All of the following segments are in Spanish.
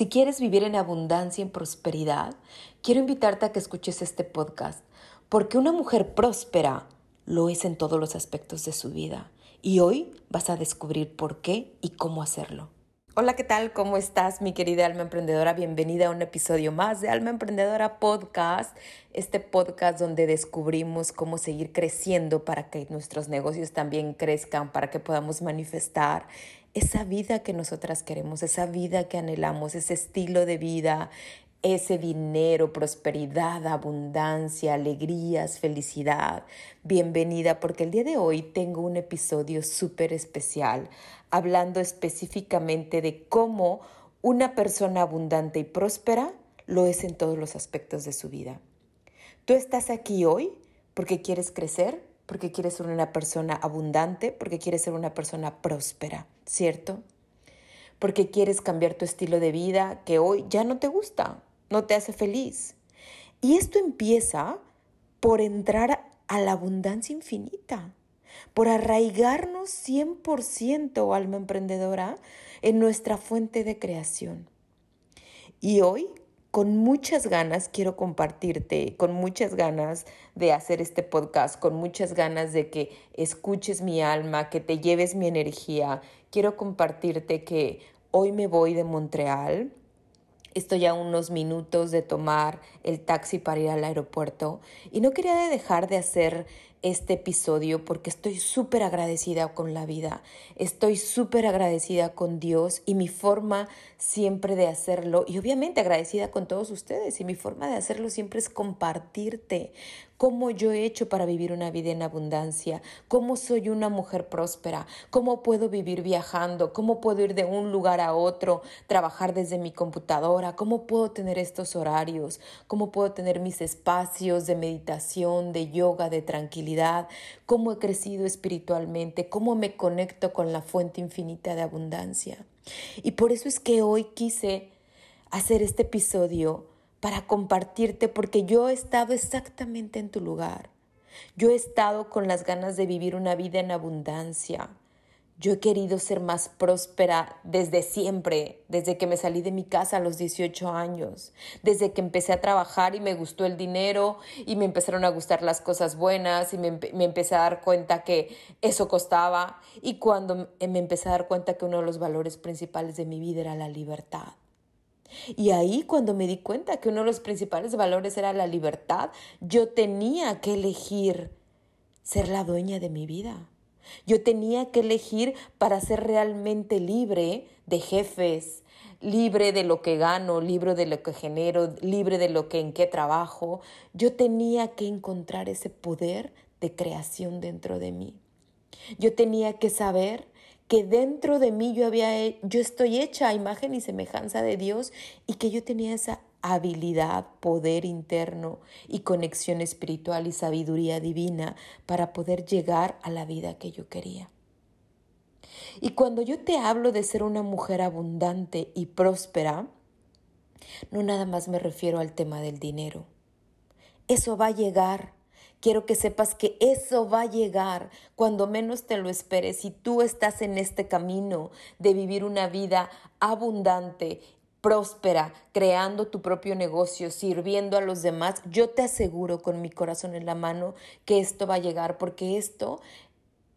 Si quieres vivir en abundancia y en prosperidad, quiero invitarte a que escuches este podcast, porque una mujer próspera lo es en todos los aspectos de su vida. Y hoy vas a descubrir por qué y cómo hacerlo. Hola, ¿qué tal? ¿Cómo estás, mi querida alma emprendedora? Bienvenida a un episodio más de Alma Emprendedora Podcast, este podcast donde descubrimos cómo seguir creciendo para que nuestros negocios también crezcan, para que podamos manifestar esa vida que nosotras queremos, esa vida que anhelamos, ese estilo de vida, ese dinero, prosperidad, abundancia, alegrías, felicidad. Bienvenida porque el día de hoy tengo un episodio súper especial hablando específicamente de cómo una persona abundante y próspera lo es en todos los aspectos de su vida. Tú estás aquí hoy porque quieres crecer, porque quieres ser una persona abundante, porque quieres ser una persona próspera, ¿cierto? Porque quieres cambiar tu estilo de vida que hoy ya no te gusta, no te hace feliz. Y esto empieza por entrar a la abundancia infinita, por arraigarnos 100% alma emprendedora en nuestra fuente de creación. Y hoy con muchas ganas quiero compartirte, con muchas ganas de hacer este podcast, con muchas ganas de que escuches mi alma, que te lleves mi energía. Quiero compartirte que hoy me voy de Montreal. Estoy a unos minutos de tomar el taxi para ir al aeropuerto y no quería dejar de hacer este episodio porque estoy súper agradecida con la vida, estoy súper agradecida con Dios y mi forma siempre de hacerlo y obviamente agradecida con todos ustedes y mi forma de hacerlo siempre es compartirte cómo yo he hecho para vivir una vida en abundancia, cómo soy una mujer próspera, cómo puedo vivir viajando, cómo puedo ir de un lugar a otro, trabajar desde mi computadora, cómo puedo tener estos horarios, cómo puedo tener mis espacios de meditación, de yoga, de tranquilidad cómo he crecido espiritualmente, cómo me conecto con la fuente infinita de abundancia. Y por eso es que hoy quise hacer este episodio para compartirte porque yo he estado exactamente en tu lugar. Yo he estado con las ganas de vivir una vida en abundancia, yo he querido ser más próspera desde siempre, desde que me salí de mi casa a los 18 años, desde que empecé a trabajar y me gustó el dinero y me empezaron a gustar las cosas buenas y me, me, empecé a dar cuenta que eso costaba y cuando me empecé a dar cuenta que uno de los valores principales de mi vida era la libertad. Y ahí cuando me di cuenta que uno de los principales valores era la libertad, yo tenía que elegir ser la dueña de mi vida. Yo tenía que elegir para ser realmente libre de jefes, libre de lo que gano, libre de lo que genero, libre de lo que en qué trabajo. Yo tenía que encontrar ese poder de creación dentro de mí. Yo tenía que saber que dentro de mí yo había yo estoy hecha a imagen y semejanza de Dios y que yo tenía esa habilidad, poder interno y conexión espiritual y sabiduría divina para poder llegar a la vida que yo quería. Y cuando yo te hablo de ser una mujer abundante y próspera, no nada más me refiero al tema del dinero. Eso va a llegar. Quiero que sepas que eso va a llegar cuando menos te lo esperes. Si tú estás en este camino de vivir una vida abundante próspera, creando tu propio negocio, sirviendo a los demás, yo te aseguro con mi corazón en la mano que esto va a llegar porque esto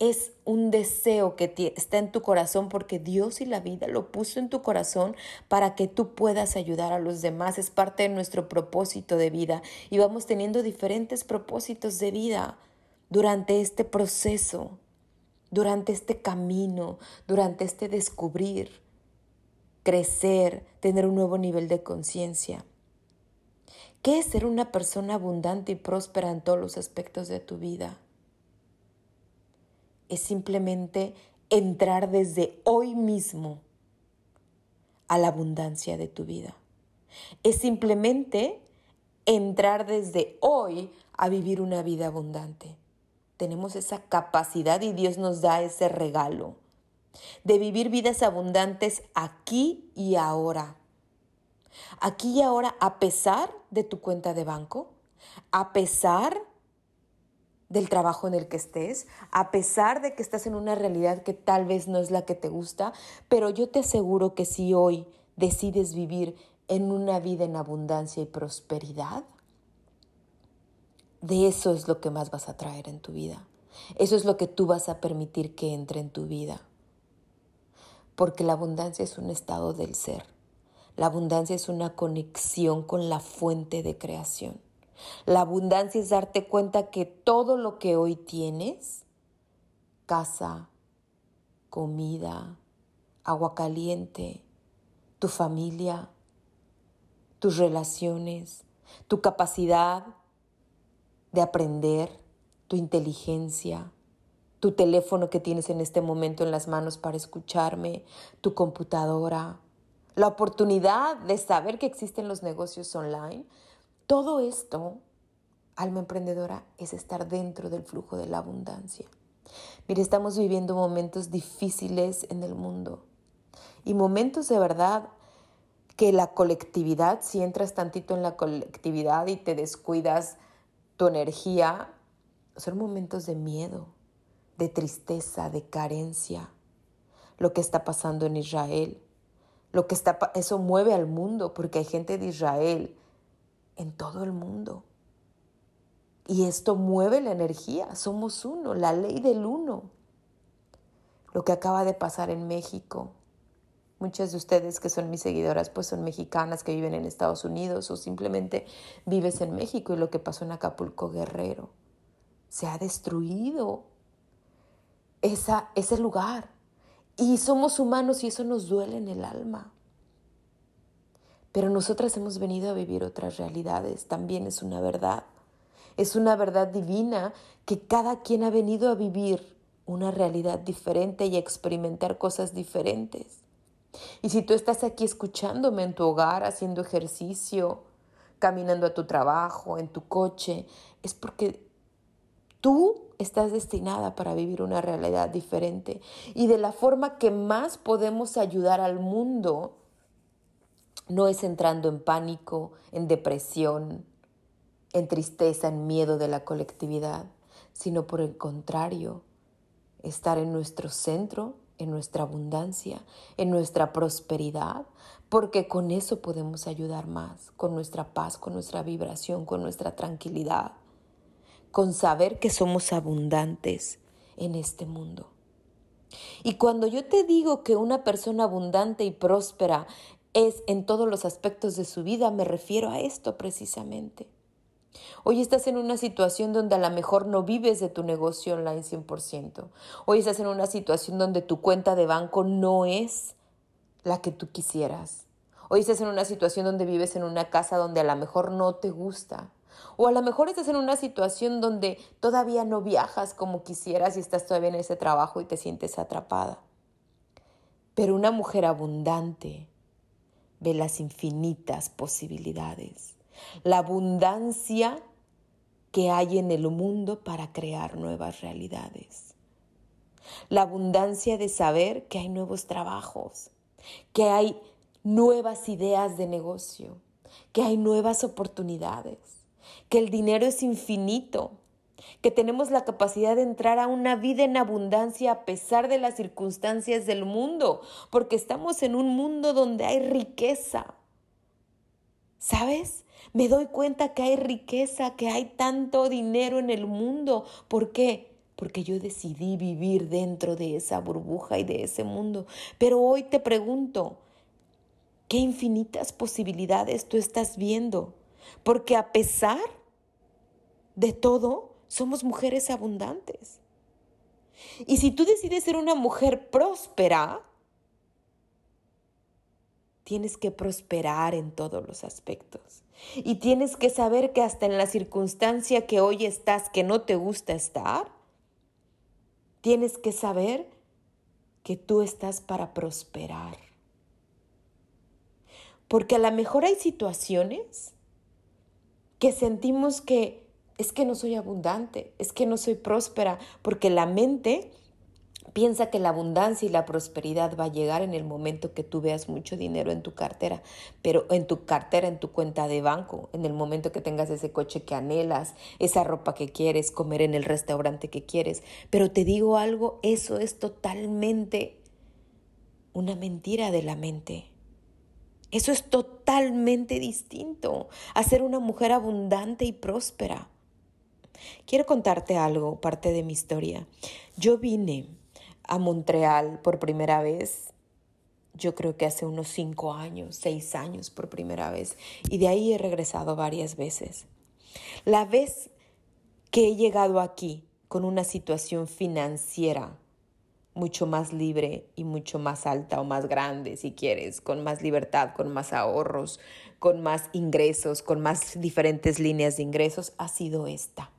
es un deseo que está en tu corazón porque Dios y la vida lo puso en tu corazón para que tú puedas ayudar a los demás. Es parte de nuestro propósito de vida y vamos teniendo diferentes propósitos de vida durante este proceso, durante este camino, durante este descubrir crecer, tener un nuevo nivel de conciencia. ¿Qué es ser una persona abundante y próspera en todos los aspectos de tu vida? Es simplemente entrar desde hoy mismo a la abundancia de tu vida. Es simplemente entrar desde hoy a vivir una vida abundante. Tenemos esa capacidad y Dios nos da ese regalo de vivir vidas abundantes aquí y ahora. Aquí y ahora a pesar de tu cuenta de banco, a pesar del trabajo en el que estés, a pesar de que estás en una realidad que tal vez no es la que te gusta, pero yo te aseguro que si hoy decides vivir en una vida en abundancia y prosperidad, de eso es lo que más vas a traer en tu vida. Eso es lo que tú vas a permitir que entre en tu vida. Porque la abundancia es un estado del ser. La abundancia es una conexión con la fuente de creación. La abundancia es darte cuenta que todo lo que hoy tienes, casa, comida, agua caliente, tu familia, tus relaciones, tu capacidad de aprender, tu inteligencia, tu teléfono que tienes en este momento en las manos para escucharme, tu computadora, la oportunidad de saber que existen los negocios online, todo esto, alma emprendedora, es estar dentro del flujo de la abundancia. Mire, estamos viviendo momentos difíciles en el mundo y momentos de verdad que la colectividad, si entras tantito en la colectividad y te descuidas tu energía, son momentos de miedo, de tristeza, de carencia. Lo que está pasando en Israel, lo que está eso mueve al mundo porque hay gente de Israel en todo el mundo. Y esto mueve la energía, somos uno, la ley del uno. Lo que acaba de pasar en México. Muchas de ustedes que son mis seguidoras pues son mexicanas que viven en Estados Unidos o simplemente vives en México y lo que pasó en Acapulco Guerrero. Se ha destruido esa, ese lugar. Y somos humanos y eso nos duele en el alma. Pero nosotras hemos venido a vivir otras realidades, también es una verdad. Es una verdad divina que cada quien ha venido a vivir una realidad diferente y a experimentar cosas diferentes. Y si tú estás aquí escuchándome en tu hogar, haciendo ejercicio, caminando a tu trabajo, en tu coche, es porque tú estás destinada para vivir una realidad diferente. Y de la forma que más podemos ayudar al mundo no es entrando en pánico, en depresión, en tristeza, en miedo de la colectividad, sino por el contrario, estar en nuestro centro, en nuestra abundancia, en nuestra prosperidad, porque con eso podemos ayudar más, con nuestra paz, con nuestra vibración, con nuestra tranquilidad, con saber que somos abundantes en este mundo. Y cuando yo te digo que una persona abundante y próspera es en todos los aspectos de su vida, me refiero a esto precisamente. Hoy estás en una situación donde a lo mejor no vives de tu negocio online 100%. Hoy estás en una situación donde tu cuenta de banco no es la que tú quisieras. Hoy estás en una situación donde vives en una casa donde a lo mejor no te gusta. O a lo mejor estás en una situación donde todavía no viajas como quisieras y estás todavía en ese trabajo y te sientes atrapada. Pero una mujer abundante, ve las infinitas posibilidades, la abundancia que hay en el mundo para crear nuevas realidades. La abundancia de saber que hay nuevos trabajos, que hay nuevas ideas de negocio, que hay nuevas oportunidades, que el dinero es infinito, que tenemos la capacidad de entrar a una vida en abundancia a pesar de las circunstancias del mundo, porque estamos en un mundo donde hay riqueza. ¿Sabes? Me doy cuenta que hay riqueza, que hay tanto dinero en el mundo. ¿Por qué? Porque yo decidí vivir dentro de esa burbuja y de ese mundo. Pero hoy te pregunto, ¿qué infinitas posibilidades tú estás viendo? Porque a pesar de todo, somos mujeres abundantes. Y si tú decides ser una mujer próspera, tienes que prosperar en todos los aspectos. Y tienes que saber que hasta en la circunstancia que hoy estás, que no te gusta estar, tienes que saber que tú estás para prosperar. Porque a lo mejor hay situaciones que sentimos que es que no soy abundante, es que no soy próspera, porque la mente piensa que la abundancia y la prosperidad va a llegar en el momento que tú veas mucho dinero en tu cartera, pero en tu cartera, en tu cuenta de banco, en el momento que tengas ese coche que anhelas, esa ropa que quieres, comer en el restaurante que quieres. Pero te digo algo, eso es totalmente una mentira de la mente. Eso es totalmente distinto a ser una mujer abundante y próspera. Quiero contarte algo, parte de mi historia. Yo vine a Montreal por primera vez, yo creo que hace unos cinco años, seis años por primera vez, y de ahí he regresado varias veces. La vez que he llegado aquí con una situación financiera mucho más libre y mucho más alta o más grande, si quieres, con más libertad, con más ahorros, con más ingresos, con más diferentes líneas de ingresos, ha sido esta,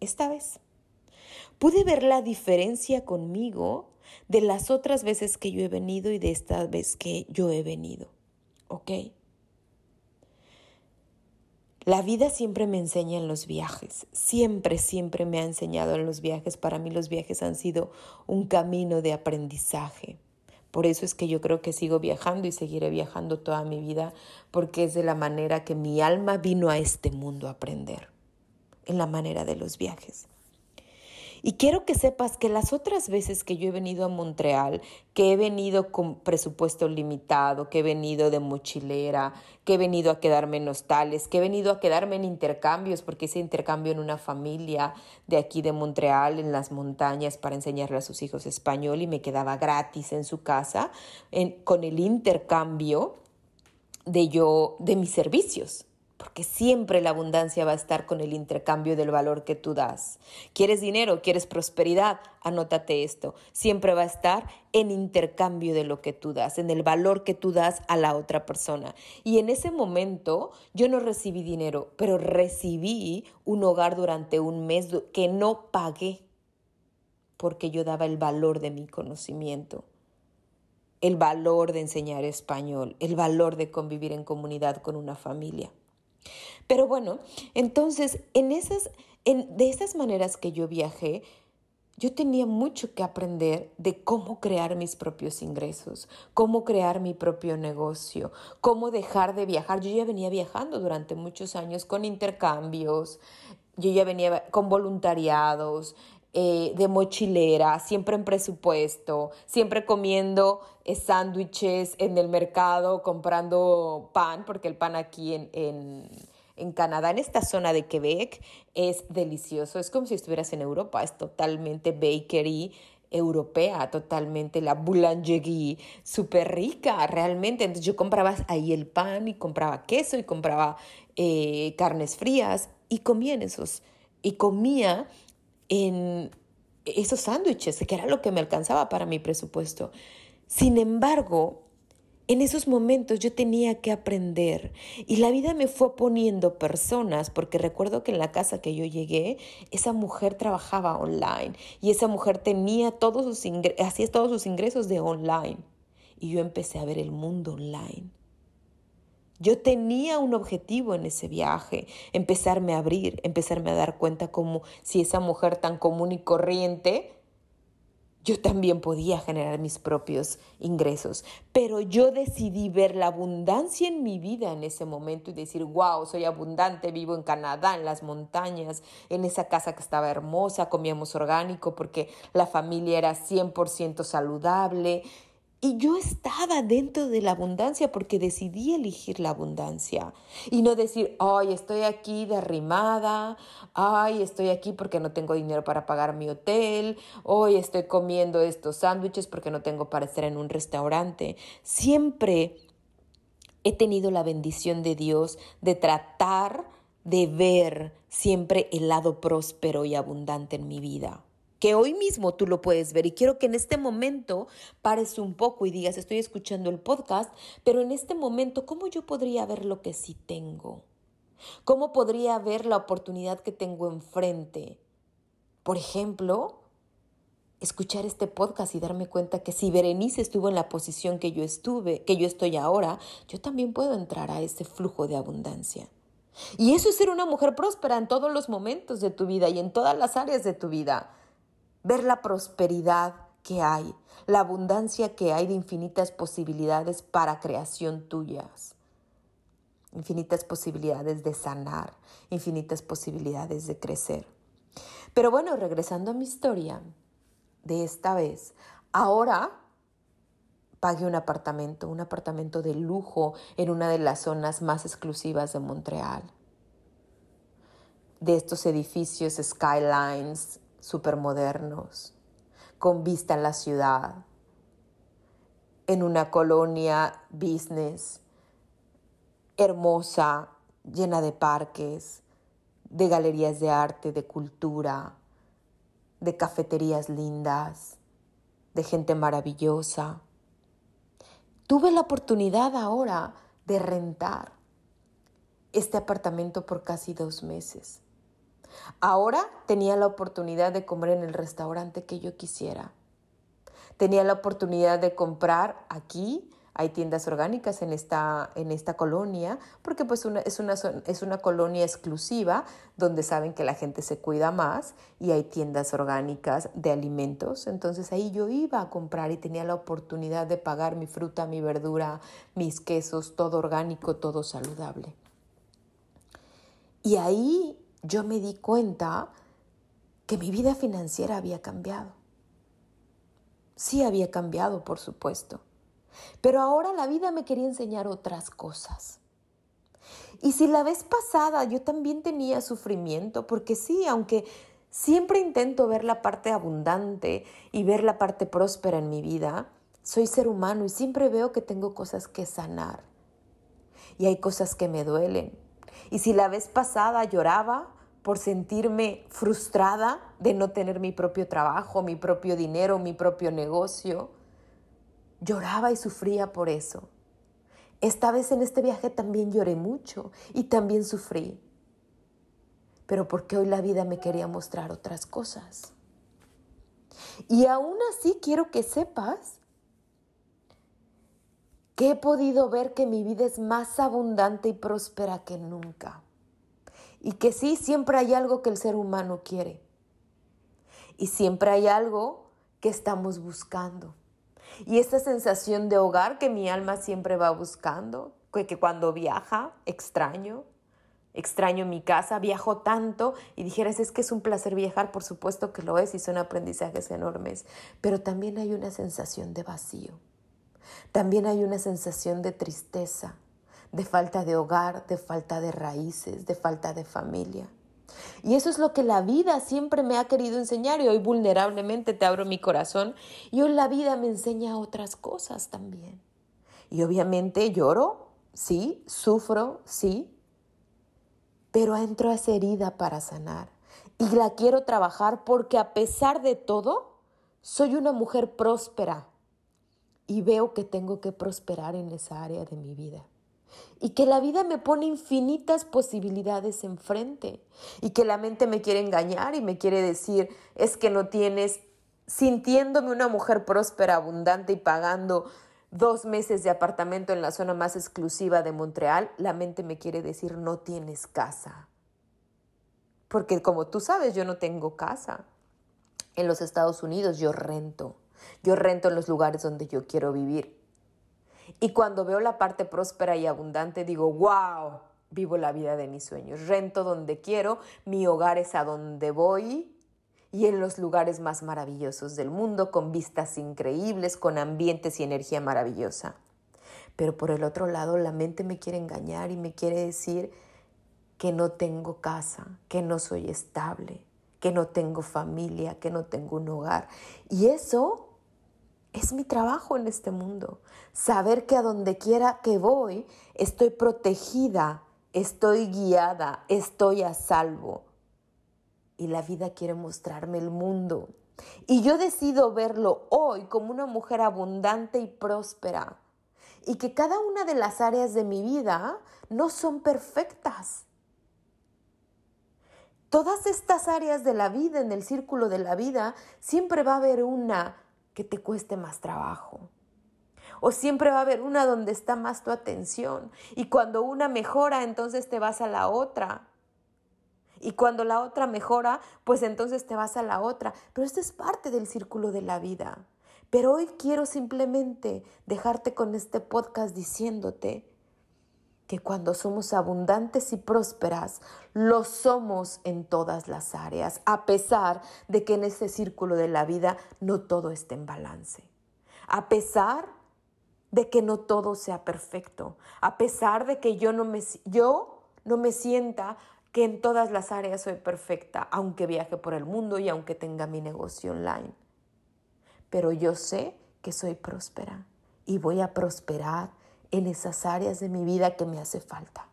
esta vez. Pude ver la diferencia conmigo de las otras veces que yo he venido y de esta vez que yo he venido, ¿ok? La vida siempre me enseña en los viajes, siempre, siempre me ha enseñado en los viajes. Para mí los viajes han sido un camino de aprendizaje. Por eso es que yo creo que sigo viajando y seguiré viajando toda mi vida, porque es de la manera que mi alma vino a este mundo a aprender, en la manera de los viajes. Y quiero que sepas que las otras veces que yo he venido a Montreal, que he venido con presupuesto limitado, que he venido de mochilera, que he venido a quedarme en hostales, que he venido a quedarme en intercambios, porque hice intercambio en una familia de aquí de Montreal, en las montañas, para enseñarle a sus hijos español y me quedaba gratis en su casa con el intercambio de yo, de mis servicios porque siempre la abundancia va a estar con el intercambio del valor que tú das. ¿Quieres dinero? ¿Quieres prosperidad? Anótate esto. Siempre va a estar en intercambio de lo que tú das, en el valor que tú das a la otra persona. Y en ese momento yo no recibí dinero, pero recibí un hogar durante un mes que no pagué porque yo daba el valor de mi conocimiento el valor de enseñar español, el valor de convivir en comunidad con una familia. Pero bueno, entonces, en esas, en, de esas maneras que yo viajé, yo tenía mucho que aprender de cómo crear mis propios ingresos, cómo crear mi propio negocio, cómo dejar de viajar. Yo ya venía viajando durante muchos años con intercambios, yo ya venía con voluntariados, eh, de mochilera, siempre en presupuesto, siempre comiendo eh, sándwiches en el mercado, comprando pan, porque el pan aquí en, en, en, Canadá, en esta zona de Quebec, es delicioso. Es como si estuvieras en Europa, es totalmente bakery europea, totalmente la boulangerie, súper rica realmente. Entonces yo compraba ahí el pan y compraba queso y compraba eh, carnes frías y comía en esos. Y comía en esos sándwiches, que era lo que me alcanzaba para mi presupuesto. Sin embargo, en esos momentos yo tenía que aprender y la vida me fue poniendo personas, porque recuerdo que en la casa que yo llegué, esa mujer trabajaba online y esa mujer tenía todos sus hacía todos sus ingresos de online. Y yo empecé a ver el mundo online. Yo tenía un objetivo en ese viaje, empezarme a abrir, empezarme a dar cuenta como si esa mujer tan común y corriente, yo también podía generar mis propios ingresos. Pero yo decidí ver la abundancia en mi vida en ese momento y decir, wow, soy abundante, vivo en Canadá, en las montañas, en esa casa que estaba hermosa, comíamos orgánico porque la familia era 100% saludable y yo estaba dentro de la abundancia porque decidí elegir la abundancia. Y no decir, ay, estoy aquí derrimada, ay, estoy aquí porque no tengo dinero para pagar mi hotel, hoy estoy comiendo estos sándwiches porque no tengo para estar en un restaurante. Siempre he tenido la bendición de Dios de tratar de ver siempre el lado próspero y abundante en mi vida que hoy mismo tú lo puedes ver. Y quiero que en este momento pares un poco y digas, estoy escuchando el podcast, pero en este momento, ¿cómo yo podría ver lo que sí tengo? ¿Cómo podría ver la oportunidad que tengo enfrente? Por ejemplo, escuchar este podcast y darme cuenta que si Berenice estuvo en la posición que yo estuve, que yo estoy ahora, yo también puedo entrar a ese flujo de abundancia. Y eso es ser una mujer próspera en todos los momentos de tu vida y en todas las áreas de tu vida ver la prosperidad que hay, la abundancia que hay de infinitas posibilidades para creación tuyas, infinitas posibilidades de sanar, infinitas posibilidades de crecer. Pero bueno, regresando a mi historia de esta vez, ahora pague un apartamento, un apartamento de lujo en una de las zonas más exclusivas de Montreal. De estos edificios skylines supermodernos, con vista a la ciudad, en una colonia business hermosa, llena de parques, de galerías de arte, de cultura, de cafeterías lindas, de gente maravillosa. Tuve la oportunidad ahora de rentar este apartamento por casi dos meses. Ahora tenía la oportunidad de comer en el restaurante que yo quisiera. Tenía la oportunidad de comprar aquí hay tiendas orgánicas en esta, en esta colonia, porque pues es, una, es una colonia exclusiva donde saben que la gente se cuida más y hay tiendas orgánicas de alimentos. Entonces ahí yo iba a comprar y tenía la oportunidad de pagar mi fruta, mi verdura, mis quesos, todo orgánico, todo saludable. Y ahí yo me di cuenta que mi vida financiera había cambiado. Sí había cambiado, por supuesto. Pero ahora la vida me quería enseñar otras cosas. Y si la vez pasada yo también tenía sufrimiento, porque sí, aunque siempre intento ver la parte abundante y ver la parte próspera en mi vida, soy ser humano y siempre veo que tengo cosas que sanar. Y hay cosas que me duelen. Y si la vez pasada lloraba por sentirme frustrada de no tener mi propio trabajo, mi propio dinero, mi propio negocio, Lloraba y sufría por eso. Esta vez en este viaje también lloré mucho y también sufrí. Pero porque hoy la vida me quería mostrar otras cosas. Y aún así quiero que sepas que he podido ver que mi vida es más abundante y próspera que nunca. Y que sí, siempre hay algo que el ser humano quiere. Y siempre hay algo que estamos buscando. Y esta sensación de hogar que mi alma siempre va buscando, que, cuando viaja extraño, extraño mi casa, viajo tanto y dijeras, es que es un placer viajar, por supuesto que lo es y son aprendizajes enormes, pero también hay una sensación de vacío, también hay una sensación de tristeza, de falta de hogar, de falta de raíces, de falta de familia. Y eso es lo que la vida siempre me ha querido enseñar y hoy vulnerablemente te abro mi corazón y hoy la vida me enseña otras cosas también. Y obviamente lloro, sí, sufro, sí, pero entro a esa herida para sanar y la quiero trabajar porque a pesar de todo, soy una mujer próspera y veo que tengo que prosperar en esa área de mi vida y que la vida me pone infinitas posibilidades enfrente y que la mente me quiere engañar y me quiere decir es que no tienes, sintiéndome una mujer próspera, abundante y pagando dos meses de apartamento en la zona más exclusiva de Montreal, la mente me quiere decir no tienes casa. Porque como tú sabes, yo no tengo casa. En los Estados Unidos yo rento. Yo rento en los lugares donde yo quiero vivir. Y cuando veo la parte próspera y abundante, digo, wow, vivo la vida de mis sueños. Rento donde quiero, mi hogar es a donde voy y en los lugares más maravillosos del mundo, con vistas increíbles, con ambientes y energía maravillosa. Pero por el otro lado, la mente me quiere engañar y me quiere decir que no tengo casa, que no soy estable, que no tengo familia, que no tengo un hogar. Y eso es mi trabajo en este mundo. Saber que a donde quiera que voy, estoy protegida, estoy guiada, estoy a salvo. Y la vida quiere mostrarme el mundo. Y yo decido verlo hoy como una mujer abundante y próspera. Y que cada una de las áreas de mi vida no son perfectas. Todas estas áreas de la vida, en el círculo de la vida, siempre va a haber una que te cueste más trabajo. O siempre va a haber una donde está más tu atención. Y cuando una mejora, entonces te vas a la otra. Y cuando la otra mejora, pues entonces te vas a la otra. Pero esto es parte del círculo de la vida. Pero hoy quiero simplemente dejarte con este podcast diciéndote que cuando somos abundantes y prósperas, lo somos en todas las áreas, a pesar de que en ese círculo de la vida no todo esté en balance. A pesar de que no todo sea perfecto, a pesar de que yo no me, yo no me sienta que en todas las áreas soy perfecta, aunque viaje por el mundo y aunque tenga mi negocio online. Pero yo sé que soy próspera y voy a prosperar en esas áreas de mi vida que me hace falta.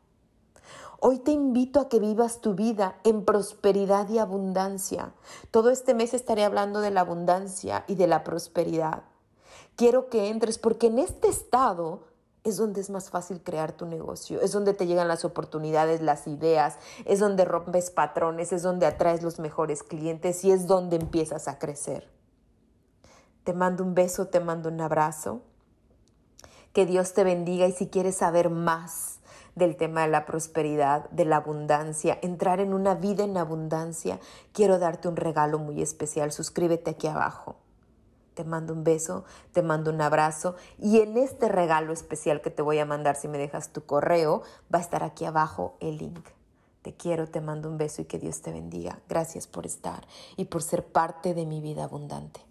Hoy te invito a que vivas tu vida en prosperidad y abundancia. Todo este mes estaré hablando de la abundancia y de la prosperidad. Quiero que entres porque en este estado es donde es más fácil crear tu negocio, es donde te llegan las oportunidades, las ideas, es donde rompes patrones, es donde atraes los mejores clientes y es donde empiezas a crecer. Te mando un beso, te mando un abrazo. Que Dios te bendiga y si quieres saber más del tema de la prosperidad, de la abundancia, entrar en una vida en abundancia, quiero darte un regalo muy especial. Suscríbete aquí abajo. Te mando un beso, te mando un abrazo y en este regalo especial que te voy a mandar si me dejas tu correo, va a estar aquí abajo el link. Te quiero, te mando un beso y que Dios te bendiga. Gracias por estar y por ser parte de mi vida abundante.